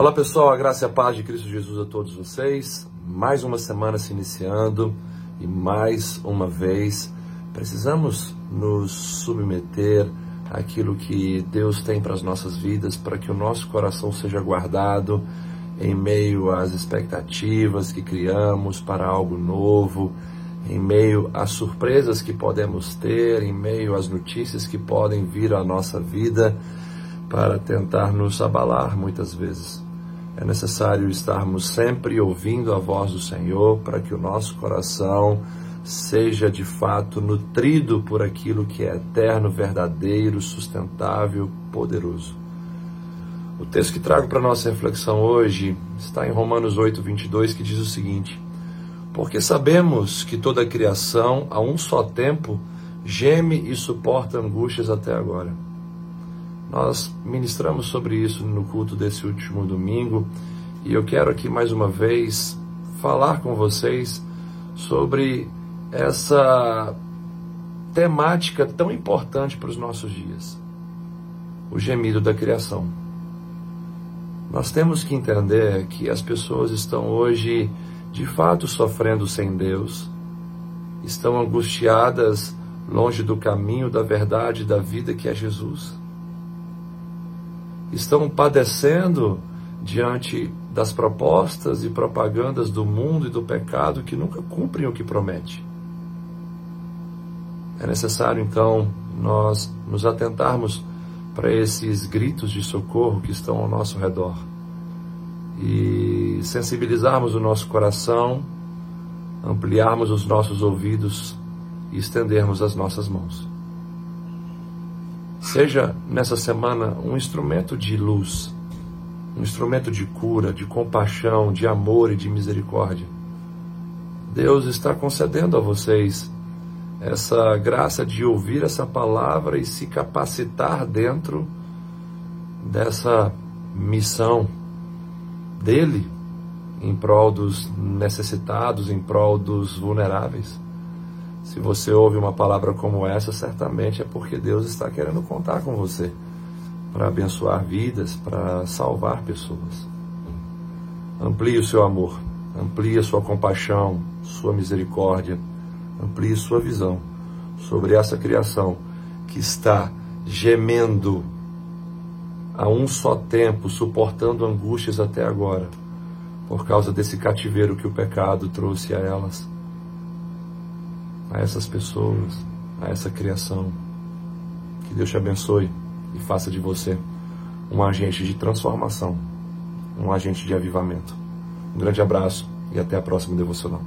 Olá pessoal, a graça e a paz de Cristo Jesus a todos vocês. Mais uma semana se iniciando e mais uma vez precisamos nos submeter àquilo que Deus tem para as nossas vidas, para que o nosso coração seja guardado em meio às expectativas que criamos para algo novo, em meio às surpresas que podemos ter, em meio às notícias que podem vir à nossa vida para tentar nos abalar muitas vezes. É necessário estarmos sempre ouvindo a voz do Senhor para que o nosso coração seja de fato nutrido por aquilo que é eterno, verdadeiro, sustentável, poderoso. O texto que trago para nossa reflexão hoje está em Romanos 8, 22, que diz o seguinte: Porque sabemos que toda a criação, a um só tempo, geme e suporta angústias até agora. Nós ministramos sobre isso no culto desse último domingo e eu quero aqui mais uma vez falar com vocês sobre essa temática tão importante para os nossos dias: o gemido da criação. Nós temos que entender que as pessoas estão hoje de fato sofrendo sem Deus, estão angustiadas longe do caminho da verdade da vida que é Jesus estão padecendo diante das propostas e propagandas do mundo e do pecado que nunca cumprem o que promete. É necessário então nós nos atentarmos para esses gritos de socorro que estão ao nosso redor e sensibilizarmos o nosso coração, ampliarmos os nossos ouvidos e estendermos as nossas mãos. Seja nessa semana um instrumento de luz, um instrumento de cura, de compaixão, de amor e de misericórdia. Deus está concedendo a vocês essa graça de ouvir essa palavra e se capacitar dentro dessa missão dele em prol dos necessitados, em prol dos vulneráveis. Se você ouve uma palavra como essa, certamente é porque Deus está querendo contar com você para abençoar vidas, para salvar pessoas. Amplie o seu amor, amplie a sua compaixão, sua misericórdia, amplie sua visão sobre essa criação que está gemendo a um só tempo, suportando angústias até agora, por causa desse cativeiro que o pecado trouxe a elas a essas pessoas, a essa criação. Que Deus te abençoe e faça de você um agente de transformação, um agente de avivamento. Um grande abraço e até a próxima devocional.